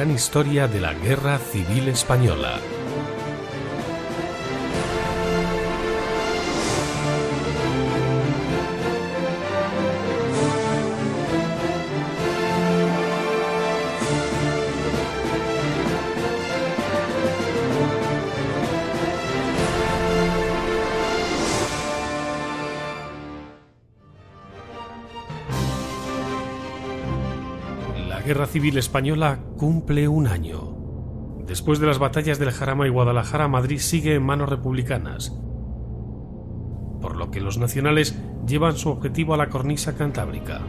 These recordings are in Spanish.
gran historia de la Guerra Civil Española. Civil Española cumple un año. Después de las batallas del Jarama y Guadalajara, Madrid sigue en manos republicanas, por lo que los nacionales llevan su objetivo a la cornisa cantábrica.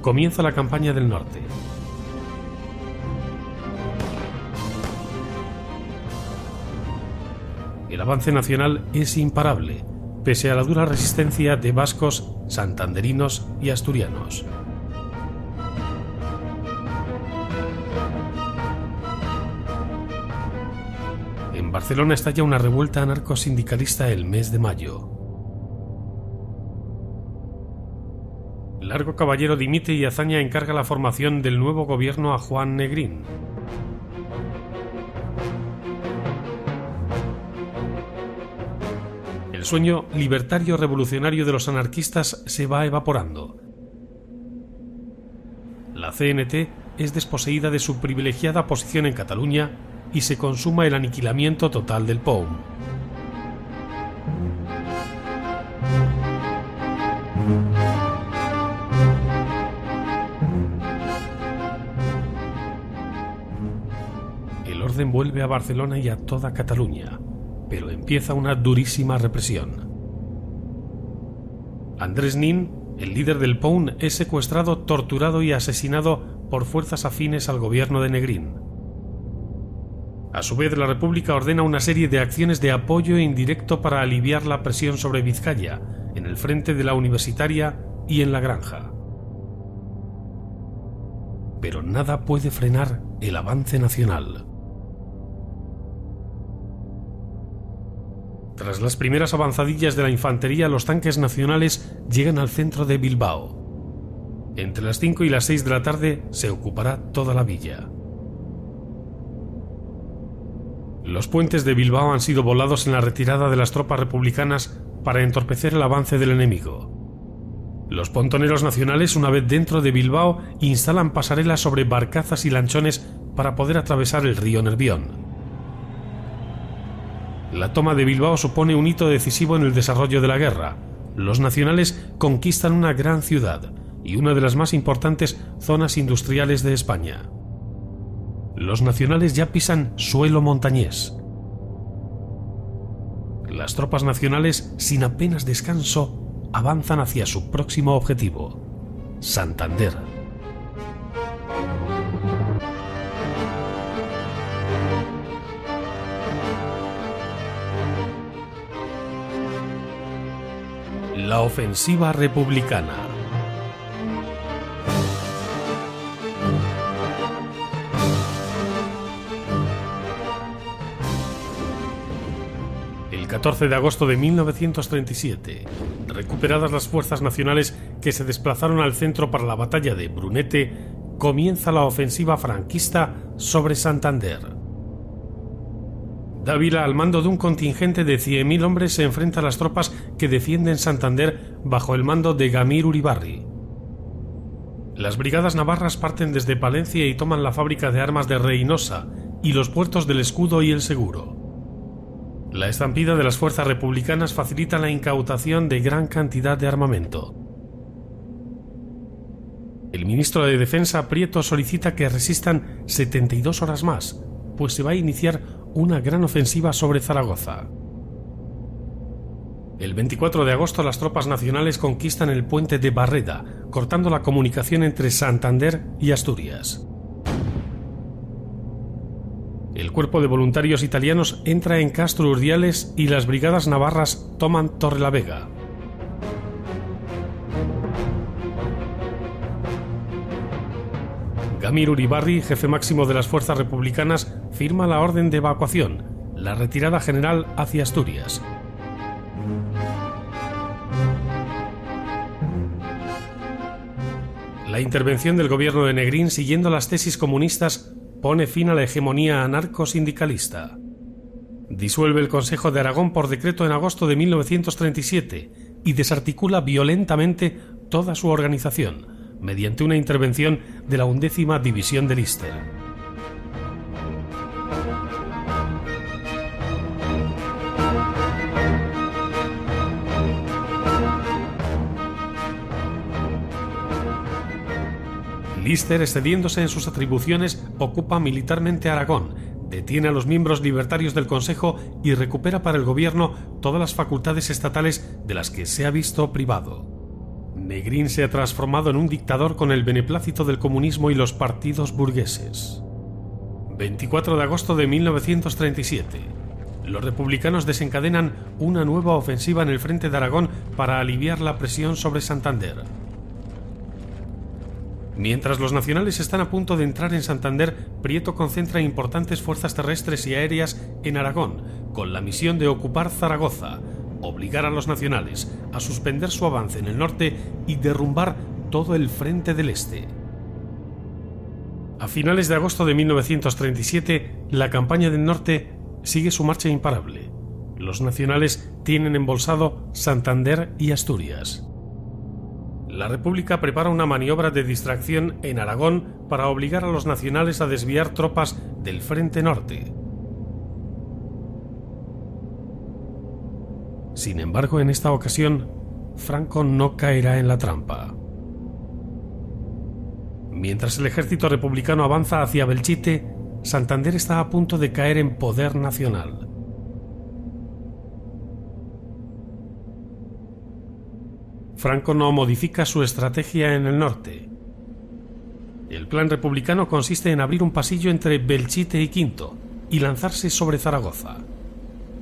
Comienza la campaña del norte. El avance nacional es imparable, pese a la dura resistencia de vascos, santanderinos y asturianos. En Barcelona estalla una revuelta anarcosindicalista el mes de mayo. Largo Caballero dimite y Azaña encarga la formación del nuevo gobierno a Juan Negrín. El sueño libertario revolucionario de los anarquistas se va evaporando. La CNT es desposeída de su privilegiada posición en Cataluña y se consuma el aniquilamiento total del POUM. El orden vuelve a Barcelona y a toda Cataluña, pero empieza una durísima represión. Andrés Nin, el líder del POUM, es secuestrado, torturado y asesinado por fuerzas afines al gobierno de Negrín. A su vez, la República ordena una serie de acciones de apoyo indirecto para aliviar la presión sobre Vizcaya, en el frente de la universitaria y en la granja. Pero nada puede frenar el avance nacional. Tras las primeras avanzadillas de la infantería, los tanques nacionales llegan al centro de Bilbao. Entre las 5 y las 6 de la tarde se ocupará toda la villa. Los puentes de Bilbao han sido volados en la retirada de las tropas republicanas para entorpecer el avance del enemigo. Los pontoneros nacionales, una vez dentro de Bilbao, instalan pasarelas sobre barcazas y lanchones para poder atravesar el río Nervión. La toma de Bilbao supone un hito decisivo en el desarrollo de la guerra. Los nacionales conquistan una gran ciudad y una de las más importantes zonas industriales de España. Los nacionales ya pisan suelo montañés. Las tropas nacionales, sin apenas descanso, avanzan hacia su próximo objetivo, Santander. La ofensiva republicana. El 14 de agosto de 1937, recuperadas las fuerzas nacionales que se desplazaron al centro para la batalla de Brunete, comienza la ofensiva franquista sobre Santander. Dávila, al mando de un contingente de 100.000 hombres, se enfrenta a las tropas que defienden Santander bajo el mando de Gamir Uribarri. Las brigadas navarras parten desde Palencia y toman la fábrica de armas de Reynosa y los puertos del Escudo y el Seguro. La estampida de las fuerzas republicanas facilita la incautación de gran cantidad de armamento. El ministro de Defensa Prieto solicita que resistan 72 horas más, pues se va a iniciar una gran ofensiva sobre Zaragoza. El 24 de agosto las tropas nacionales conquistan el puente de Barreda, cortando la comunicación entre Santander y Asturias. El cuerpo de voluntarios italianos entra en Castro Urdiales y las brigadas navarras toman Torrelavega. Vladimir Uribarri, jefe máximo de las fuerzas republicanas, firma la orden de evacuación, la retirada general hacia Asturias. La intervención del gobierno de Negrín, siguiendo las tesis comunistas, pone fin a la hegemonía anarcosindicalista. Disuelve el Consejo de Aragón por decreto en agosto de 1937 y desarticula violentamente toda su organización mediante una intervención de la undécima división de Lister. Lister, excediéndose en sus atribuciones, ocupa militarmente Aragón, detiene a los miembros libertarios del Consejo y recupera para el gobierno todas las facultades estatales de las que se ha visto privado. Negrín se ha transformado en un dictador con el beneplácito del comunismo y los partidos burgueses. 24 de agosto de 1937. Los republicanos desencadenan una nueva ofensiva en el frente de Aragón para aliviar la presión sobre Santander. Mientras los nacionales están a punto de entrar en Santander, Prieto concentra importantes fuerzas terrestres y aéreas en Aragón, con la misión de ocupar Zaragoza, obligar a los nacionales a suspender su avance en el norte y derrumbar todo el frente del este. A finales de agosto de 1937, la campaña del norte sigue su marcha imparable. Los nacionales tienen embolsado Santander y Asturias la República prepara una maniobra de distracción en Aragón para obligar a los nacionales a desviar tropas del Frente Norte. Sin embargo, en esta ocasión, Franco no caerá en la trampa. Mientras el ejército republicano avanza hacia Belchite, Santander está a punto de caer en poder nacional. Franco no modifica su estrategia en el norte. El plan republicano consiste en abrir un pasillo entre Belchite y Quinto y lanzarse sobre Zaragoza,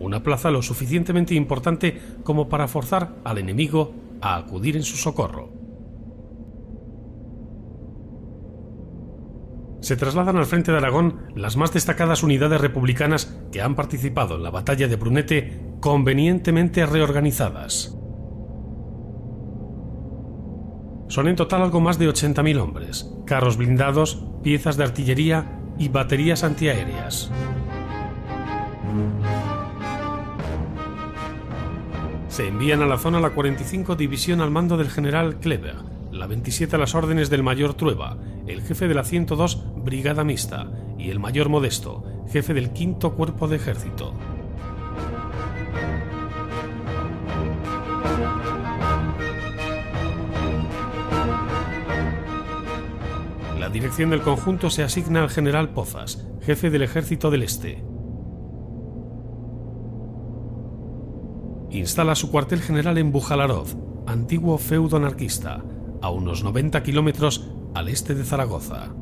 una plaza lo suficientemente importante como para forzar al enemigo a acudir en su socorro. Se trasladan al frente de Aragón las más destacadas unidades republicanas que han participado en la batalla de Brunete convenientemente reorganizadas. Son en total algo más de 80.000 hombres, carros blindados, piezas de artillería y baterías antiaéreas. Se envían a la zona la 45 División al mando del general Kleber, la 27 a las órdenes del mayor Trueba, el jefe de la 102 Brigada Mixta y el mayor Modesto, jefe del quinto Cuerpo de Ejército. La dirección del conjunto se asigna al general Pozas, jefe del Ejército del Este. Instala su cuartel general en Bujalaroz, antiguo feudo anarquista, a unos 90 kilómetros al este de Zaragoza.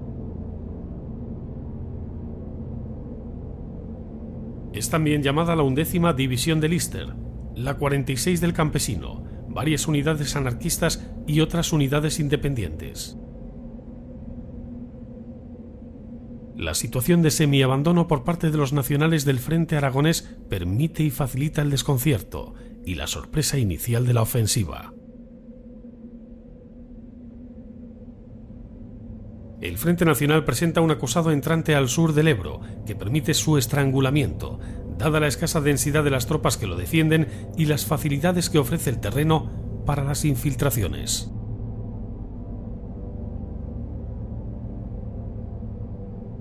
Es también llamada la undécima División de Lister, la 46 del Campesino, varias unidades anarquistas y otras unidades independientes. La situación de semiabandono por parte de los nacionales del Frente Aragonés permite y facilita el desconcierto y la sorpresa inicial de la ofensiva. El Frente Nacional presenta un acusado entrante al sur del Ebro que permite su estrangulamiento, dada la escasa densidad de las tropas que lo defienden y las facilidades que ofrece el terreno para las infiltraciones.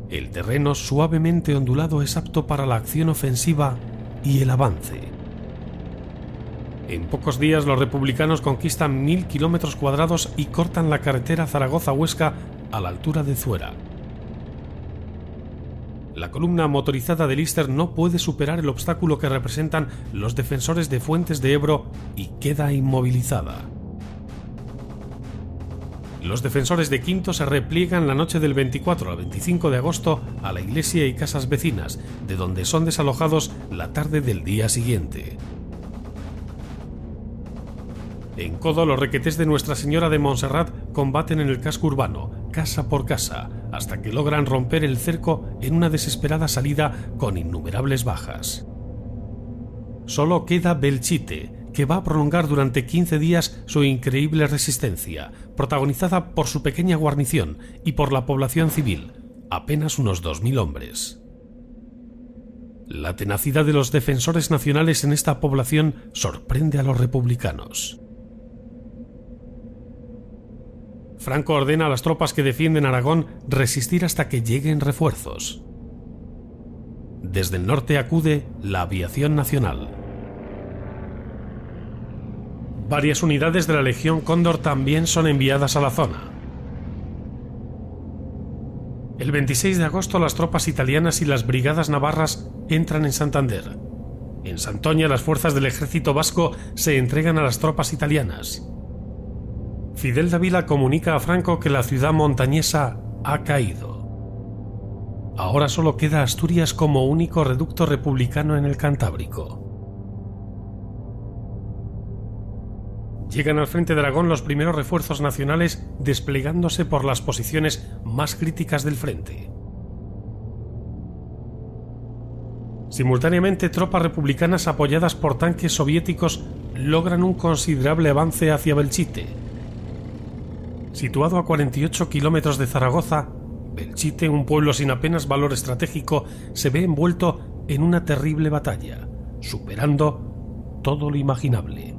El terreno suavemente ondulado es apto para la acción ofensiva y el avance. En pocos días los republicanos conquistan mil kilómetros cuadrados y cortan la carretera Zaragoza-Huesca a la altura de Zuera. La columna motorizada de Lister no puede superar el obstáculo que representan los defensores de Fuentes de Ebro y queda inmovilizada. Los defensores de Quinto se repliegan la noche del 24 al 25 de agosto a la iglesia y casas vecinas, de donde son desalojados la tarde del día siguiente. En Codo, los requetés de Nuestra Señora de Montserrat combaten en el casco urbano, casa por casa, hasta que logran romper el cerco en una desesperada salida con innumerables bajas. Solo queda Belchite, que va a prolongar durante 15 días su increíble resistencia, protagonizada por su pequeña guarnición y por la población civil, apenas unos 2.000 hombres. La tenacidad de los defensores nacionales en esta población sorprende a los republicanos. Franco ordena a las tropas que defienden Aragón resistir hasta que lleguen refuerzos. Desde el norte acude la aviación nacional. Varias unidades de la Legión Cóndor también son enviadas a la zona. El 26 de agosto las tropas italianas y las brigadas navarras entran en Santander. En Santoña las fuerzas del ejército vasco se entregan a las tropas italianas. Fidel Dávila comunica a Franco que la ciudad montañesa ha caído. Ahora solo queda Asturias como único reducto republicano en el Cantábrico. Llegan al frente de Aragón los primeros refuerzos nacionales desplegándose por las posiciones más críticas del frente. Simultáneamente, tropas republicanas apoyadas por tanques soviéticos logran un considerable avance hacia Belchite. Situado a 48 kilómetros de Zaragoza, Belchite, un pueblo sin apenas valor estratégico, se ve envuelto en una terrible batalla, superando todo lo imaginable.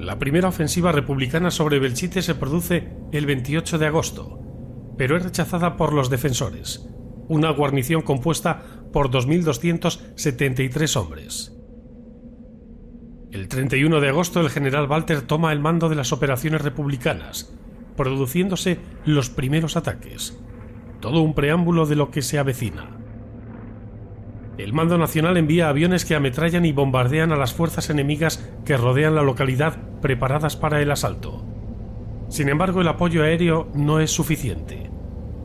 La primera ofensiva republicana sobre Belchite se produce el 28 de agosto, pero es rechazada por los defensores, una guarnición compuesta por 2.273 hombres. El 31 de agosto el general Walter toma el mando de las operaciones republicanas, produciéndose los primeros ataques. Todo un preámbulo de lo que se avecina. El mando nacional envía aviones que ametrallan y bombardean a las fuerzas enemigas que rodean la localidad preparadas para el asalto. Sin embargo, el apoyo aéreo no es suficiente.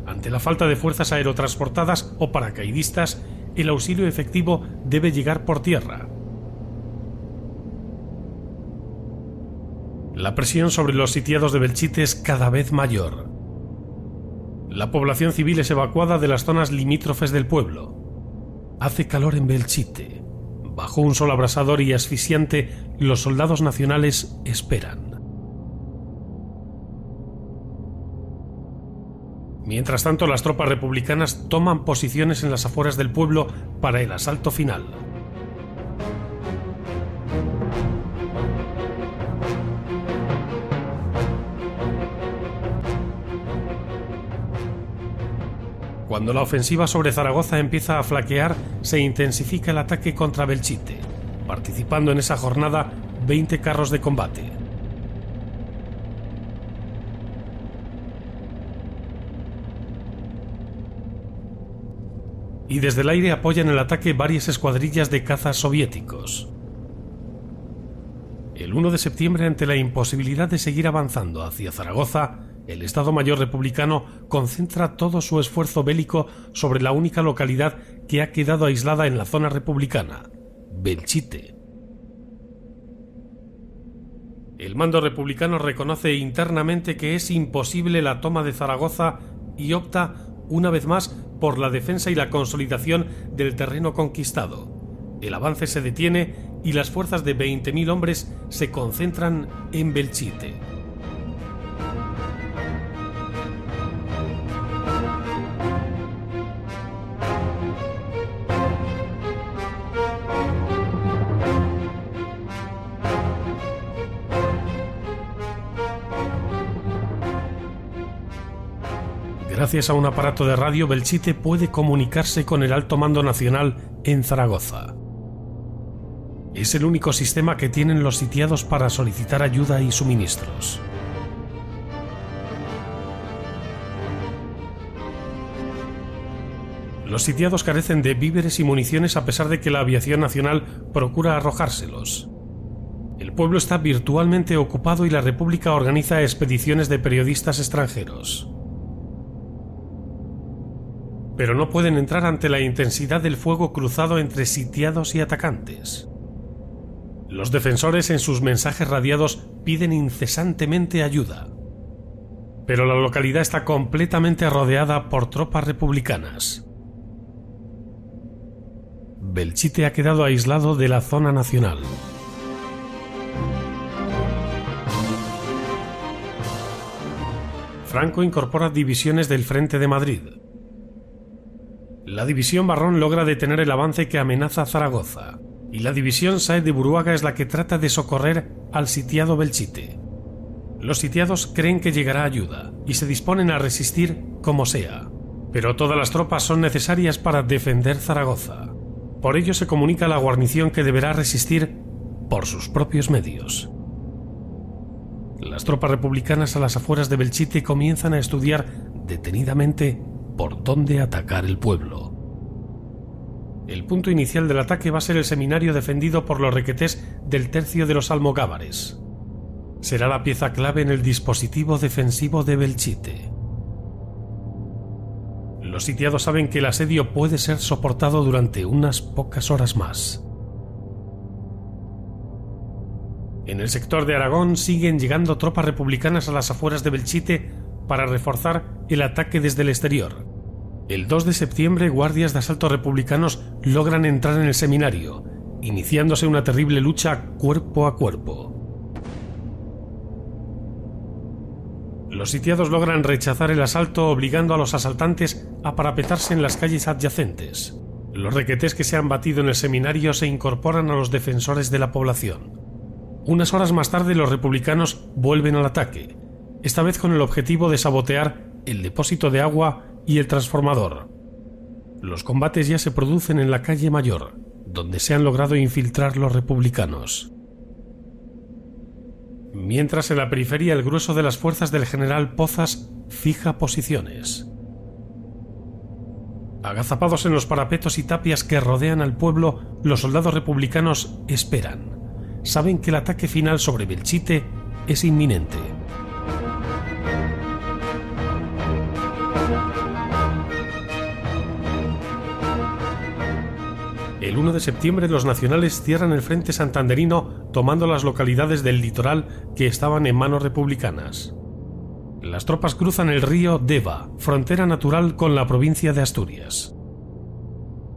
Ante la falta de fuerzas aerotransportadas o paracaidistas, el auxilio efectivo debe llegar por tierra. La presión sobre los sitiados de Belchite es cada vez mayor. La población civil es evacuada de las zonas limítrofes del pueblo. Hace calor en Belchite. Bajo un sol abrasador y asfixiante, los soldados nacionales esperan. Mientras tanto, las tropas republicanas toman posiciones en las afueras del pueblo para el asalto final. Cuando la ofensiva sobre Zaragoza empieza a flaquear, se intensifica el ataque contra Belchite, participando en esa jornada 20 carros de combate. Y desde el aire apoyan el ataque varias escuadrillas de cazas soviéticos. El 1 de septiembre, ante la imposibilidad de seguir avanzando hacia Zaragoza, el Estado Mayor republicano concentra todo su esfuerzo bélico sobre la única localidad que ha quedado aislada en la zona republicana, Belchite. El mando republicano reconoce internamente que es imposible la toma de Zaragoza y opta, una vez más, por la defensa y la consolidación del terreno conquistado. El avance se detiene y las fuerzas de 20.000 hombres se concentran en Belchite. Gracias a un aparato de radio, Belchite puede comunicarse con el alto mando nacional en Zaragoza. Es el único sistema que tienen los sitiados para solicitar ayuda y suministros. Los sitiados carecen de víveres y municiones a pesar de que la aviación nacional procura arrojárselos. El pueblo está virtualmente ocupado y la República organiza expediciones de periodistas extranjeros pero no pueden entrar ante la intensidad del fuego cruzado entre sitiados y atacantes. Los defensores en sus mensajes radiados piden incesantemente ayuda, pero la localidad está completamente rodeada por tropas republicanas. Belchite ha quedado aislado de la zona nacional. Franco incorpora divisiones del Frente de Madrid, la división Barrón logra detener el avance que amenaza Zaragoza, y la división Saez de Buruaga es la que trata de socorrer al sitiado Belchite. Los sitiados creen que llegará ayuda y se disponen a resistir como sea, pero todas las tropas son necesarias para defender Zaragoza. Por ello se comunica a la guarnición que deberá resistir por sus propios medios. Las tropas republicanas a las afueras de Belchite comienzan a estudiar detenidamente por dónde atacar el pueblo. El punto inicial del ataque va a ser el seminario defendido por los requetés del tercio de los almogávares. Será la pieza clave en el dispositivo defensivo de Belchite. Los sitiados saben que el asedio puede ser soportado durante unas pocas horas más. En el sector de Aragón siguen llegando tropas republicanas a las afueras de Belchite para reforzar el ataque desde el exterior. El 2 de septiembre, guardias de asalto republicanos logran entrar en el seminario, iniciándose una terrible lucha cuerpo a cuerpo. Los sitiados logran rechazar el asalto obligando a los asaltantes a parapetarse en las calles adyacentes. Los requetés que se han batido en el seminario se incorporan a los defensores de la población. Unas horas más tarde los republicanos vuelven al ataque, esta vez con el objetivo de sabotear el depósito de agua y el transformador. Los combates ya se producen en la calle Mayor, donde se han logrado infiltrar los republicanos mientras en la periferia el grueso de las fuerzas del general Pozas fija posiciones. Agazapados en los parapetos y tapias que rodean al pueblo, los soldados republicanos esperan. Saben que el ataque final sobre Belchite es inminente. El 1 de septiembre los nacionales cierran el frente santanderino tomando las localidades del litoral que estaban en manos republicanas. Las tropas cruzan el río Deva, frontera natural con la provincia de Asturias.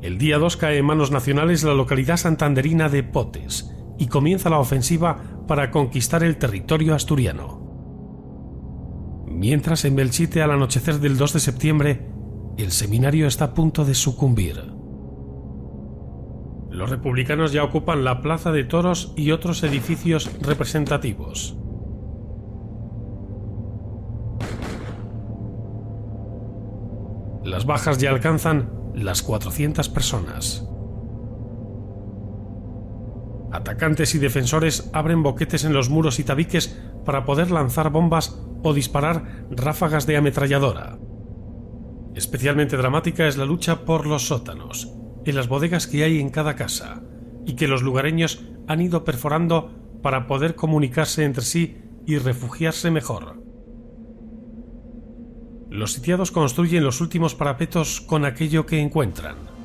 El día 2 cae en manos nacionales la localidad santanderina de Potes y comienza la ofensiva para conquistar el territorio asturiano. Mientras en Belchite al anochecer del 2 de septiembre, el seminario está a punto de sucumbir. Los republicanos ya ocupan la Plaza de Toros y otros edificios representativos. Las bajas ya alcanzan las 400 personas. Atacantes y defensores abren boquetes en los muros y tabiques para poder lanzar bombas o disparar ráfagas de ametralladora. Especialmente dramática es la lucha por los sótanos, en las bodegas que hay en cada casa y que los lugareños han ido perforando para poder comunicarse entre sí y refugiarse mejor. Los sitiados construyen los últimos parapetos con aquello que encuentran.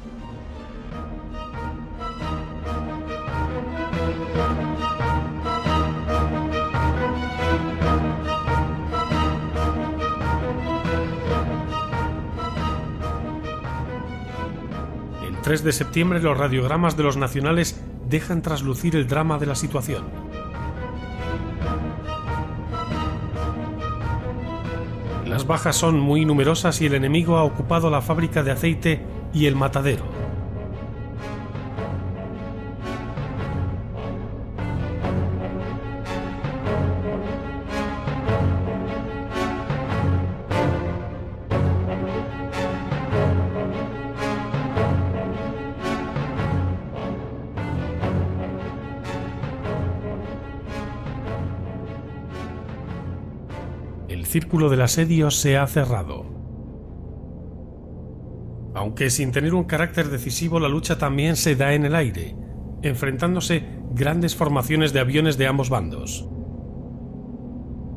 3 de septiembre los radiogramas de los nacionales dejan traslucir el drama de la situación. Las bajas son muy numerosas y el enemigo ha ocupado la fábrica de aceite y el matadero. Círculo del asedio se ha cerrado. Aunque sin tener un carácter decisivo, la lucha también se da en el aire, enfrentándose grandes formaciones de aviones de ambos bandos.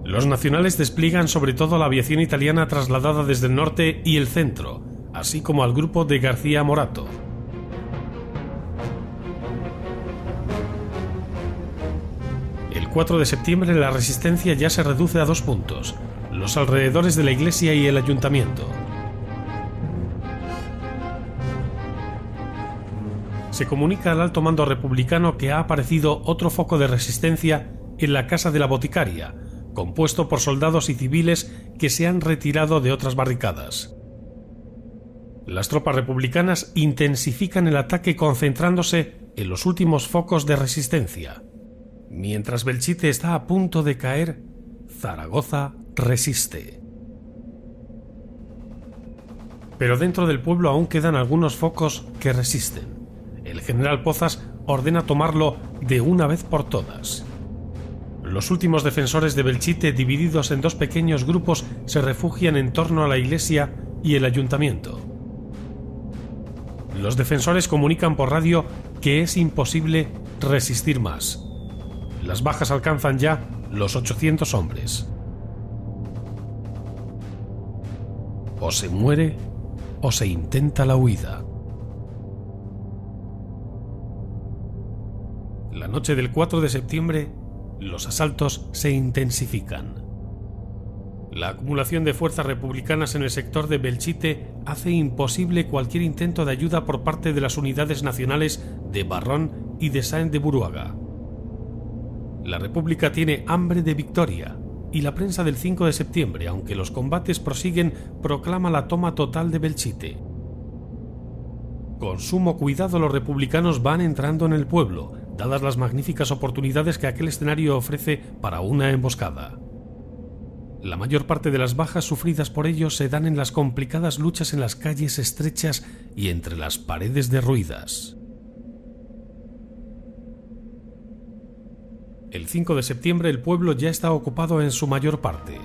Los nacionales despliegan sobre todo la aviación italiana trasladada desde el norte y el centro, así como al grupo de García Morato. El 4 de septiembre la resistencia ya se reduce a dos puntos, los alrededores de la iglesia y el ayuntamiento. Se comunica al alto mando republicano que ha aparecido otro foco de resistencia en la casa de la boticaria, compuesto por soldados y civiles que se han retirado de otras barricadas. Las tropas republicanas intensifican el ataque concentrándose en los últimos focos de resistencia. Mientras Belchite está a punto de caer, Zaragoza resiste. Pero dentro del pueblo aún quedan algunos focos que resisten. El general Pozas ordena tomarlo de una vez por todas. Los últimos defensores de Belchite, divididos en dos pequeños grupos, se refugian en torno a la iglesia y el ayuntamiento. Los defensores comunican por radio que es imposible resistir más. Las bajas alcanzan ya los 800 hombres. O se muere o se intenta la huida. La noche del 4 de septiembre, los asaltos se intensifican. La acumulación de fuerzas republicanas en el sector de Belchite hace imposible cualquier intento de ayuda por parte de las unidades nacionales de Barrón y de Saint de Buruaga. La República tiene hambre de victoria y la prensa del 5 de septiembre, aunque los combates prosiguen, proclama la toma total de Belchite. Con sumo cuidado los republicanos van entrando en el pueblo, dadas las magníficas oportunidades que aquel escenario ofrece para una emboscada. La mayor parte de las bajas sufridas por ellos se dan en las complicadas luchas en las calles estrechas y entre las paredes derruidas. El 5 de septiembre el pueblo ya está ocupado en su mayor parte.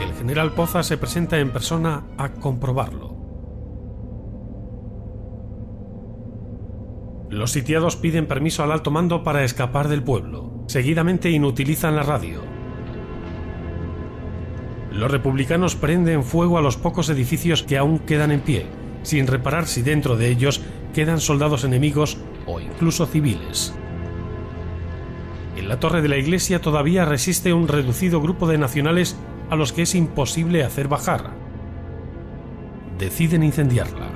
El general Poza se presenta en persona a comprobarlo. Los sitiados piden permiso al alto mando para escapar del pueblo. Seguidamente inutilizan la radio. Los republicanos prenden fuego a los pocos edificios que aún quedan en pie, sin reparar si dentro de ellos quedan soldados enemigos o incluso civiles. En la torre de la iglesia todavía resiste un reducido grupo de nacionales a los que es imposible hacer bajar. Deciden incendiarla.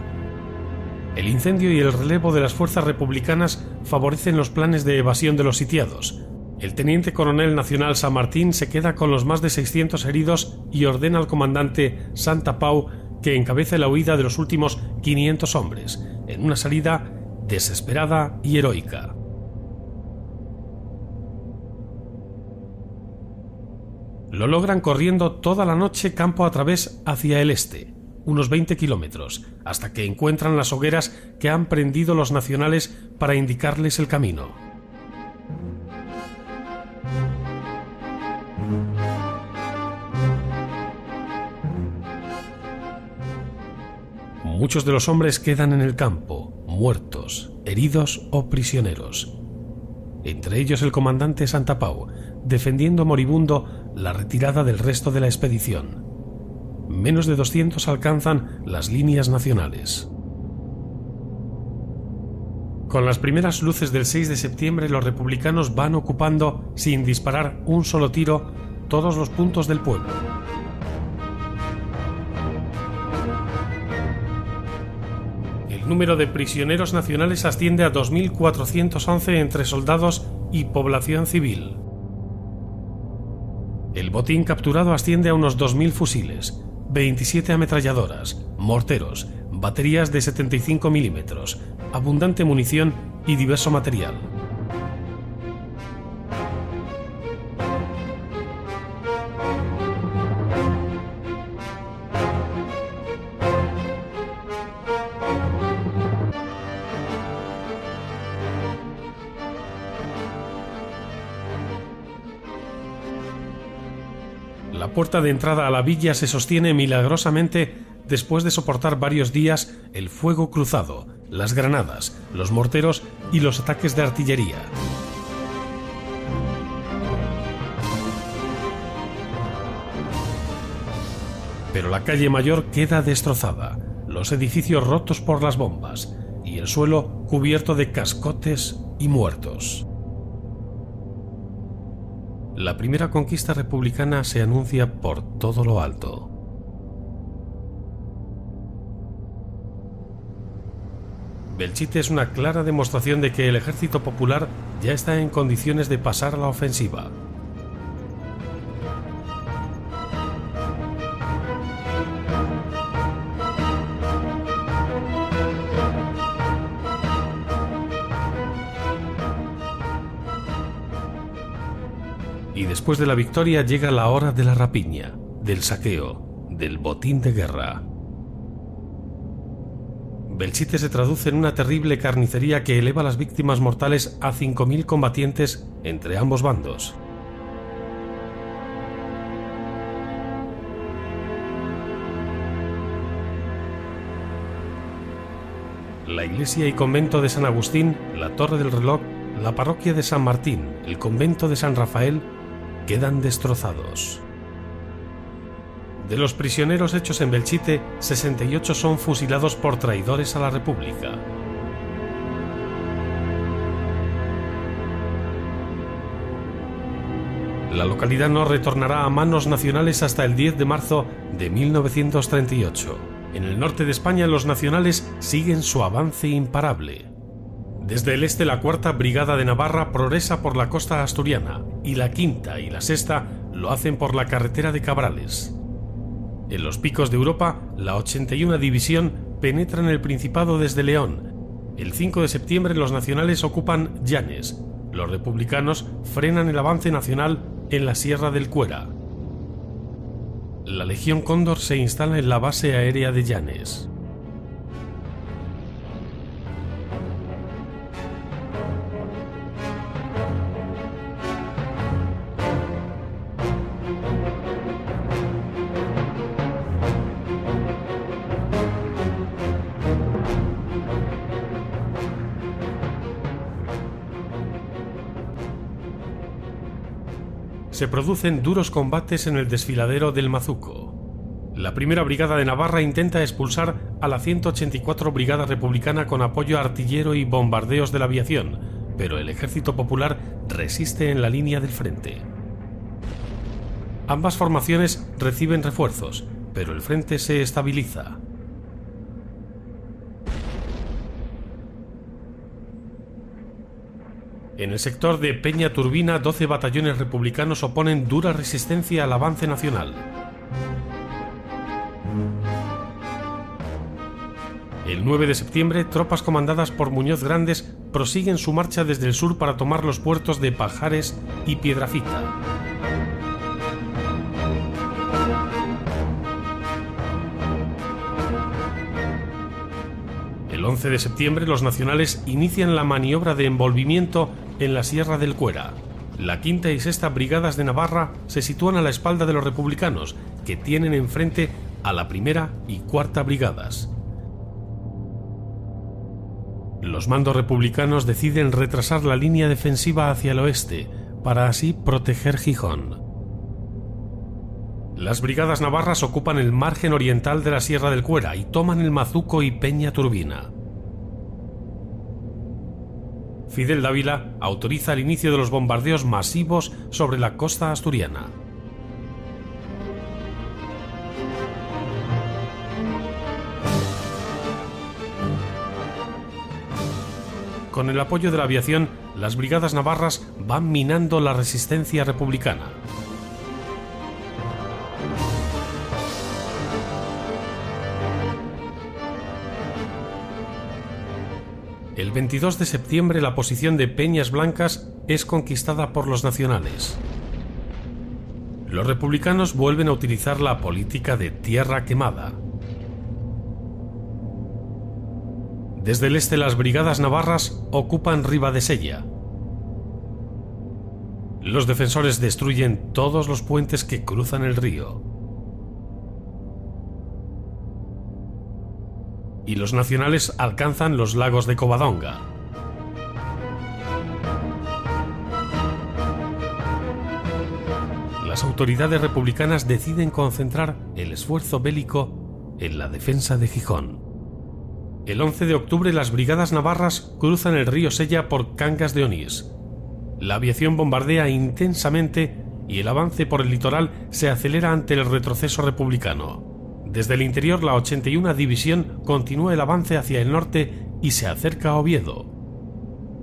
El incendio y el relevo de las fuerzas republicanas favorecen los planes de evasión de los sitiados. El teniente coronel nacional San Martín se queda con los más de 600 heridos y ordena al comandante Santa Pau que encabece la huida de los últimos 500 hombres, en una salida desesperada y heroica. Lo logran corriendo toda la noche campo a través hacia el este unos 20 kilómetros, hasta que encuentran las hogueras que han prendido los nacionales para indicarles el camino. Muchos de los hombres quedan en el campo, muertos, heridos o prisioneros. Entre ellos el comandante Santa Pau, defendiendo moribundo la retirada del resto de la expedición menos de 200 alcanzan las líneas nacionales. Con las primeras luces del 6 de septiembre los republicanos van ocupando, sin disparar un solo tiro, todos los puntos del pueblo. Número de prisioneros nacionales asciende a 2.411 entre soldados y población civil. El botín capturado asciende a unos 2.000 fusiles, 27 ametralladoras, morteros, baterías de 75 milímetros, abundante munición y diverso material. Puerta de entrada a la villa se sostiene milagrosamente después de soportar varios días el fuego cruzado, las granadas, los morteros y los ataques de artillería. Pero la calle mayor queda destrozada, los edificios rotos por las bombas y el suelo cubierto de cascotes y muertos. La primera conquista republicana se anuncia por todo lo alto. Belchite es una clara demostración de que el ejército popular ya está en condiciones de pasar a la ofensiva. Después de la victoria llega la hora de la rapiña, del saqueo, del botín de guerra. Belchite se traduce en una terrible carnicería que eleva las víctimas mortales a 5.000 combatientes entre ambos bandos. La iglesia y convento de San Agustín, la Torre del Reloj, la parroquia de San Martín, el convento de San Rafael quedan destrozados. De los prisioneros hechos en Belchite, 68 son fusilados por traidores a la República. La localidad no retornará a manos nacionales hasta el 10 de marzo de 1938. En el norte de España los nacionales siguen su avance imparable. Desde el este la cuarta brigada de Navarra progresa por la costa asturiana y la quinta y la sexta lo hacen por la carretera de Cabrales. En los picos de Europa, la 81 División penetra en el Principado desde León. El 5 de septiembre los nacionales ocupan Llanes. Los republicanos frenan el avance nacional en la Sierra del Cuera. La Legión Cóndor se instala en la base aérea de Llanes. Se producen duros combates en el desfiladero del Mazuco. La primera brigada de Navarra intenta expulsar a la 184 Brigada Republicana con apoyo artillero y bombardeos de la aviación, pero el ejército popular resiste en la línea del frente. Ambas formaciones reciben refuerzos, pero el frente se estabiliza. En el sector de Peña Turbina, 12 batallones republicanos oponen dura resistencia al avance nacional. El 9 de septiembre, tropas comandadas por Muñoz Grandes prosiguen su marcha desde el sur para tomar los puertos de Pajares y Piedrafita. El 11 de septiembre los nacionales inician la maniobra de envolvimiento en la Sierra del Cuera. La quinta y sexta brigadas de Navarra se sitúan a la espalda de los republicanos, que tienen enfrente a la primera y cuarta brigadas. Los mandos republicanos deciden retrasar la línea defensiva hacia el oeste, para así proteger Gijón. Las brigadas navarras ocupan el margen oriental de la Sierra del Cuera y toman el Mazuco y Peña Turbina. Fidel Dávila autoriza el inicio de los bombardeos masivos sobre la costa asturiana. Con el apoyo de la aviación, las brigadas navarras van minando la resistencia republicana. El 22 de septiembre la posición de Peñas Blancas es conquistada por los nacionales. Los republicanos vuelven a utilizar la política de tierra quemada. Desde el este las brigadas navarras ocupan Sella. Los defensores destruyen todos los puentes que cruzan el río. Y los nacionales alcanzan los lagos de Covadonga. Las autoridades republicanas deciden concentrar el esfuerzo bélico en la defensa de Gijón. El 11 de octubre las brigadas navarras cruzan el río Sella por Cangas de Onís. La aviación bombardea intensamente y el avance por el litoral se acelera ante el retroceso republicano. Desde el interior, la 81 División continúa el avance hacia el norte y se acerca a Oviedo.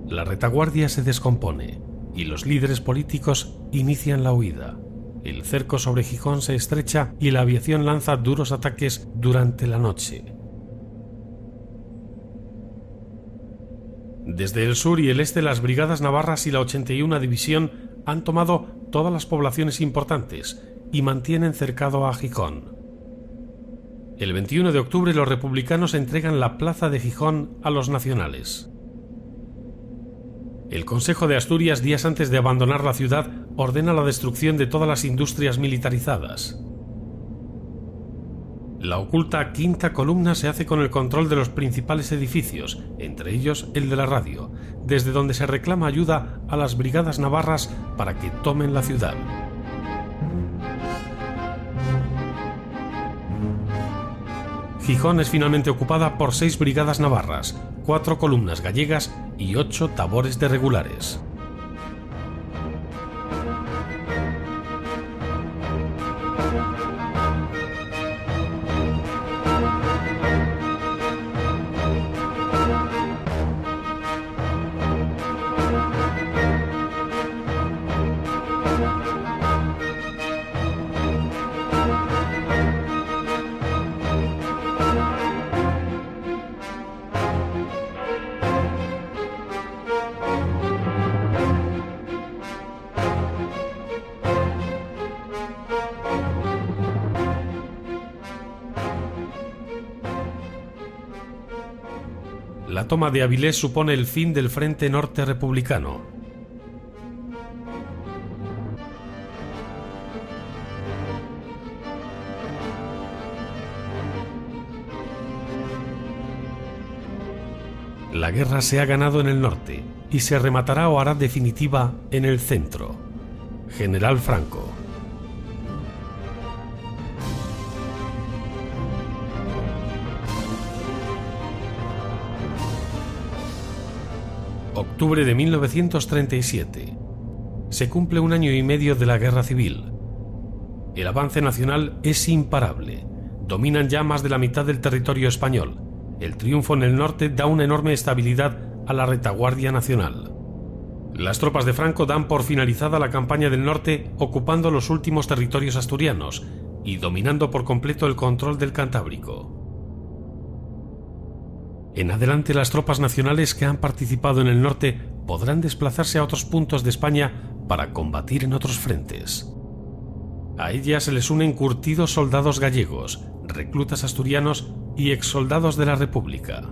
La retaguardia se descompone y los líderes políticos inician la huida. El cerco sobre Gijón se estrecha y la aviación lanza duros ataques durante la noche. Desde el sur y el este las brigadas navarras y la 81 División han tomado todas las poblaciones importantes y mantienen cercado a Gijón. El 21 de octubre los republicanos entregan la plaza de Gijón a los nacionales. El Consejo de Asturias, días antes de abandonar la ciudad, ordena la destrucción de todas las industrias militarizadas. La oculta quinta columna se hace con el control de los principales edificios, entre ellos el de la radio, desde donde se reclama ayuda a las brigadas navarras para que tomen la ciudad. Gijón es finalmente ocupada por seis brigadas navarras, cuatro columnas gallegas y ocho tabores de regulares. De Avilés supone el fin del Frente Norte Republicano. La guerra se ha ganado en el norte y se rematará o hará definitiva en el centro. General Franco. Octubre de 1937. Se cumple un año y medio de la guerra civil. El avance nacional es imparable. Dominan ya más de la mitad del territorio español. El triunfo en el norte da una enorme estabilidad a la retaguardia nacional. Las tropas de Franco dan por finalizada la campaña del norte ocupando los últimos territorios asturianos y dominando por completo el control del Cantábrico. En adelante las tropas nacionales que han participado en el norte podrán desplazarse a otros puntos de España para combatir en otros frentes. A ellas se les unen curtidos soldados gallegos, reclutas asturianos y exsoldados de la República.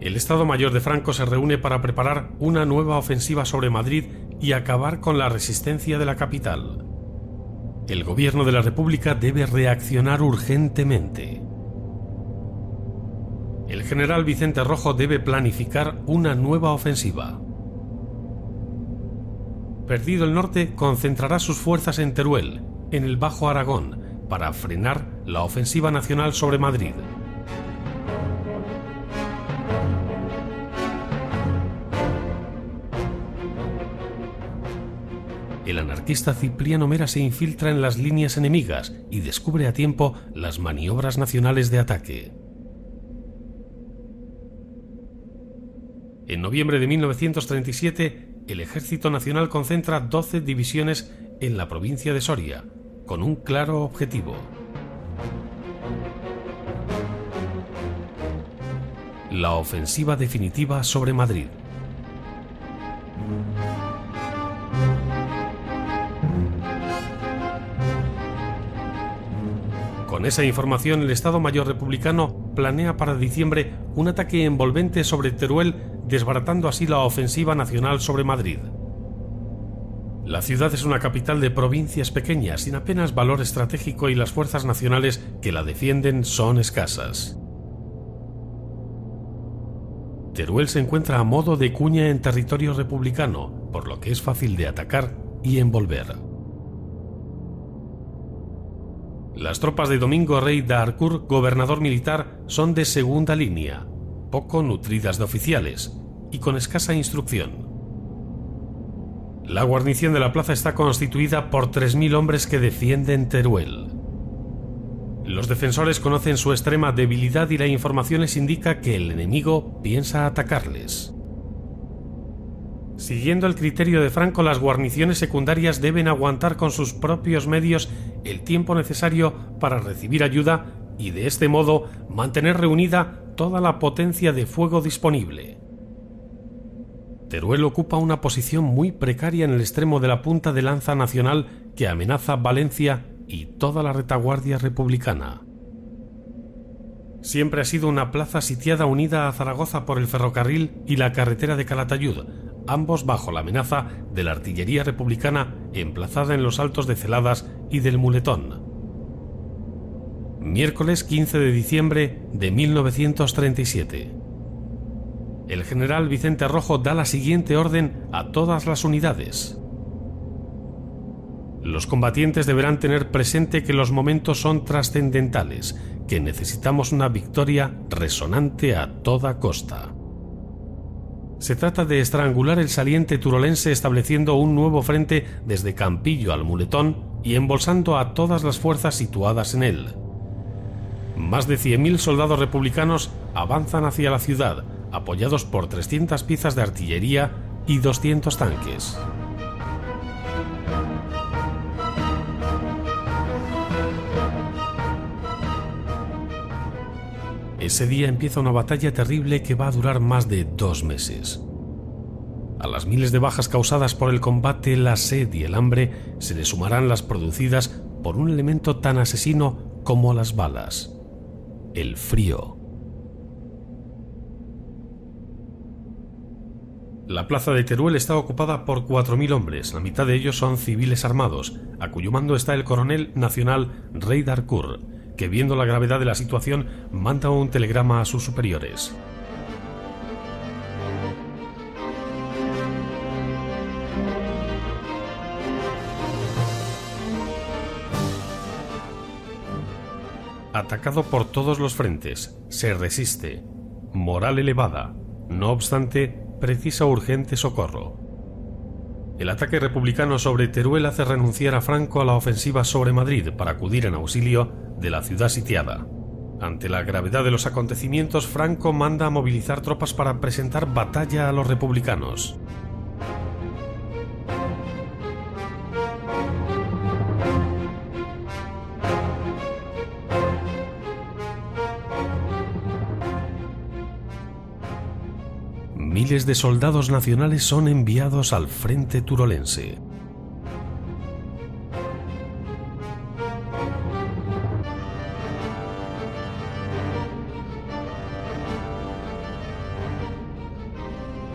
El Estado Mayor de Franco se reúne para preparar una nueva ofensiva sobre Madrid y acabar con la resistencia de la capital. El gobierno de la República debe reaccionar urgentemente el general Vicente Rojo debe planificar una nueva ofensiva. Perdido el norte, concentrará sus fuerzas en Teruel, en el Bajo Aragón, para frenar la ofensiva nacional sobre Madrid. El anarquista Cipriano Mera se infiltra en las líneas enemigas y descubre a tiempo las maniobras nacionales de ataque. En noviembre de 1937, el Ejército Nacional concentra 12 divisiones en la provincia de Soria, con un claro objetivo. La ofensiva definitiva sobre Madrid. Con esa información, el Estado Mayor Republicano planea para diciembre un ataque envolvente sobre Teruel desbaratando así la ofensiva nacional sobre Madrid. La ciudad es una capital de provincias pequeñas sin apenas valor estratégico y las fuerzas nacionales que la defienden son escasas. Teruel se encuentra a modo de cuña en territorio republicano, por lo que es fácil de atacar y envolver. Las tropas de Domingo Rey de Arcourt, gobernador militar, son de segunda línea, poco nutridas de oficiales, y con escasa instrucción. La guarnición de la plaza está constituida por 3.000 hombres que defienden Teruel. Los defensores conocen su extrema debilidad y la información les indica que el enemigo piensa atacarles. Siguiendo el criterio de Franco, las guarniciones secundarias deben aguantar con sus propios medios el tiempo necesario para recibir ayuda y de este modo mantener reunida toda la potencia de fuego disponible. Teruel ocupa una posición muy precaria en el extremo de la punta de lanza nacional que amenaza Valencia y toda la retaguardia republicana. Siempre ha sido una plaza sitiada unida a Zaragoza por el ferrocarril y la carretera de Calatayud, ambos bajo la amenaza de la artillería republicana emplazada en los altos de Celadas y del Muletón. Miércoles 15 de diciembre de 1937 el general Vicente Rojo da la siguiente orden a todas las unidades. Los combatientes deberán tener presente que los momentos son trascendentales, que necesitamos una victoria resonante a toda costa. Se trata de estrangular el saliente turolense estableciendo un nuevo frente desde Campillo al Muletón y embolsando a todas las fuerzas situadas en él. Más de 100.000 soldados republicanos avanzan hacia la ciudad, apoyados por 300 piezas de artillería y 200 tanques. Ese día empieza una batalla terrible que va a durar más de dos meses. A las miles de bajas causadas por el combate, la sed y el hambre se le sumarán las producidas por un elemento tan asesino como las balas, el frío. La plaza de Teruel está ocupada por 4.000 hombres, la mitad de ellos son civiles armados, a cuyo mando está el coronel nacional Rey Darcourt, que viendo la gravedad de la situación manda un telegrama a sus superiores. Atacado por todos los frentes, se resiste. Moral elevada. No obstante, precisa urgente socorro. El ataque republicano sobre Teruel hace renunciar a Franco a la ofensiva sobre Madrid para acudir en auxilio de la ciudad sitiada. Ante la gravedad de los acontecimientos, Franco manda a movilizar tropas para presentar batalla a los republicanos. Miles de soldados nacionales son enviados al frente turolense.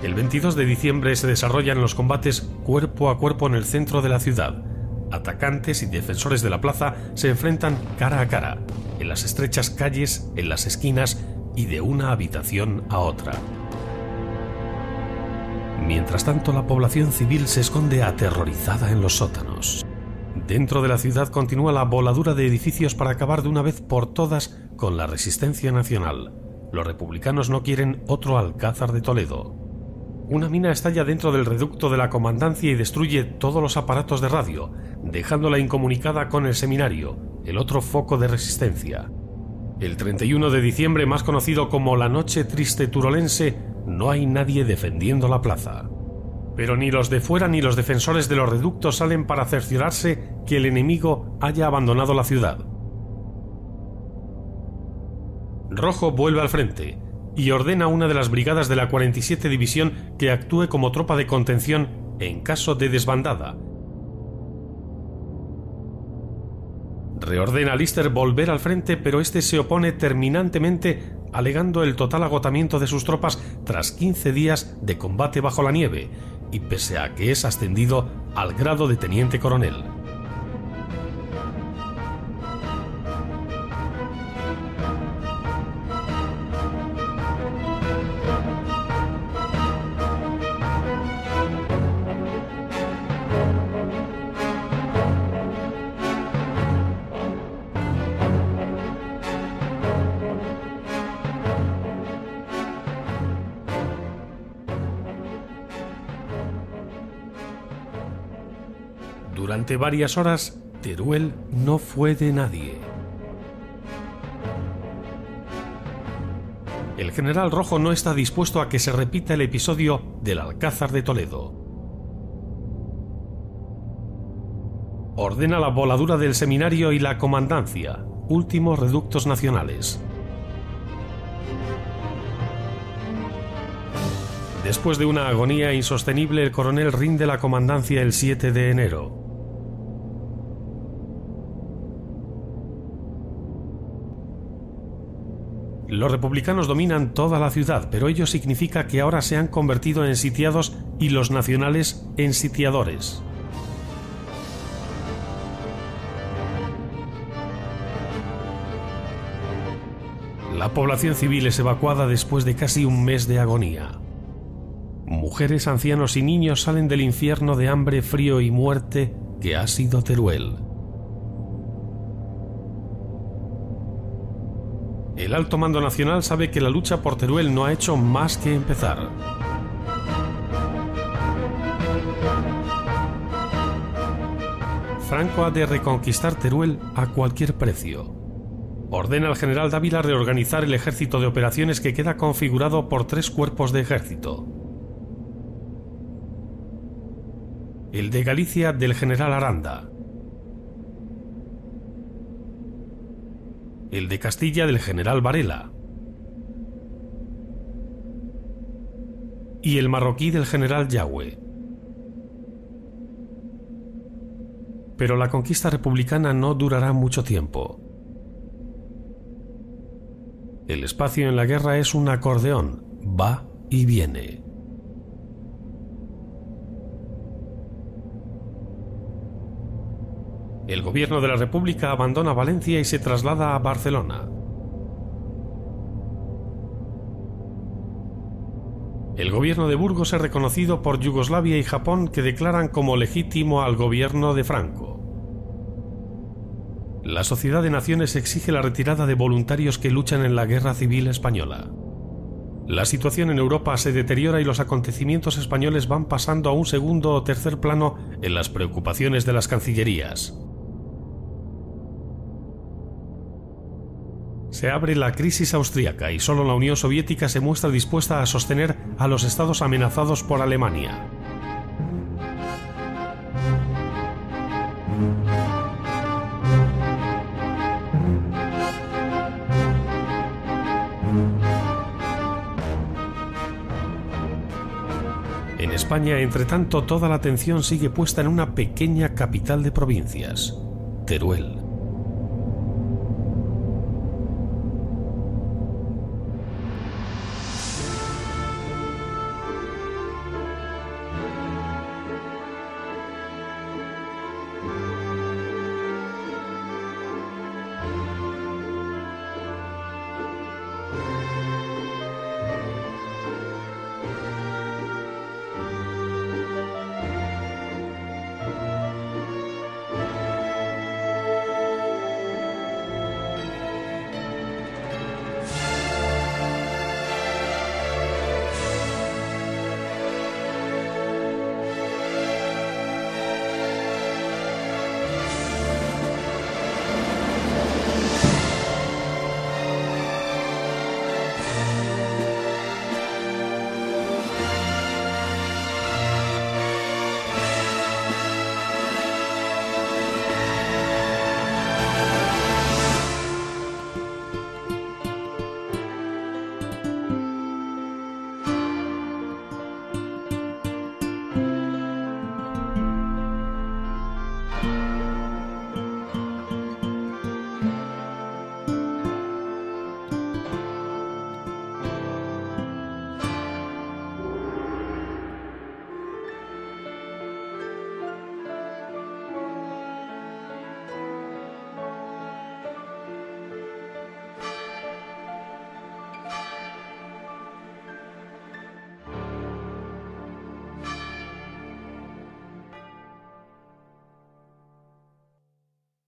El 22 de diciembre se desarrollan los combates cuerpo a cuerpo en el centro de la ciudad. Atacantes y defensores de la plaza se enfrentan cara a cara, en las estrechas calles, en las esquinas y de una habitación a otra. Mientras tanto, la población civil se esconde aterrorizada en los sótanos. Dentro de la ciudad continúa la voladura de edificios para acabar de una vez por todas con la resistencia nacional. Los republicanos no quieren otro Alcázar de Toledo. Una mina estalla dentro del reducto de la comandancia y destruye todos los aparatos de radio, dejándola incomunicada con el seminario, el otro foco de resistencia. El 31 de diciembre, más conocido como la Noche Triste Turolense, no hay nadie defendiendo la plaza. Pero ni los de fuera ni los defensores de los reductos salen para cerciorarse que el enemigo haya abandonado la ciudad. Rojo vuelve al frente y ordena a una de las brigadas de la 47 División que actúe como tropa de contención en caso de desbandada. Reordena a Lister volver al frente, pero este se opone terminantemente alegando el total agotamiento de sus tropas tras 15 días de combate bajo la nieve, y pese a que es ascendido al grado de teniente coronel. Varias horas, Teruel no fue de nadie. El general rojo no está dispuesto a que se repita el episodio del Alcázar de Toledo. Ordena la voladura del seminario y la comandancia, últimos reductos nacionales. Después de una agonía insostenible, el coronel rinde la comandancia el 7 de enero. Los republicanos dominan toda la ciudad, pero ello significa que ahora se han convertido en sitiados y los nacionales en sitiadores. La población civil es evacuada después de casi un mes de agonía. Mujeres, ancianos y niños salen del infierno de hambre, frío y muerte que ha sido Teruel. El alto mando nacional sabe que la lucha por Teruel no ha hecho más que empezar. Franco ha de reconquistar Teruel a cualquier precio. Ordena al general Dávila reorganizar el ejército de operaciones que queda configurado por tres cuerpos de ejército. el de Galicia del general Aranda, el de Castilla del general Varela y el marroquí del general Yahweh. Pero la conquista republicana no durará mucho tiempo. El espacio en la guerra es un acordeón, va y viene. El gobierno de la República abandona Valencia y se traslada a Barcelona. El gobierno de Burgos es reconocido por Yugoslavia y Japón que declaran como legítimo al gobierno de Franco. La Sociedad de Naciones exige la retirada de voluntarios que luchan en la Guerra Civil Española. La situación en Europa se deteriora y los acontecimientos españoles van pasando a un segundo o tercer plano en las preocupaciones de las cancillerías. Se abre la crisis austríaca y solo la Unión Soviética se muestra dispuesta a sostener a los estados amenazados por Alemania. En España, entre tanto, toda la atención sigue puesta en una pequeña capital de provincias, Teruel.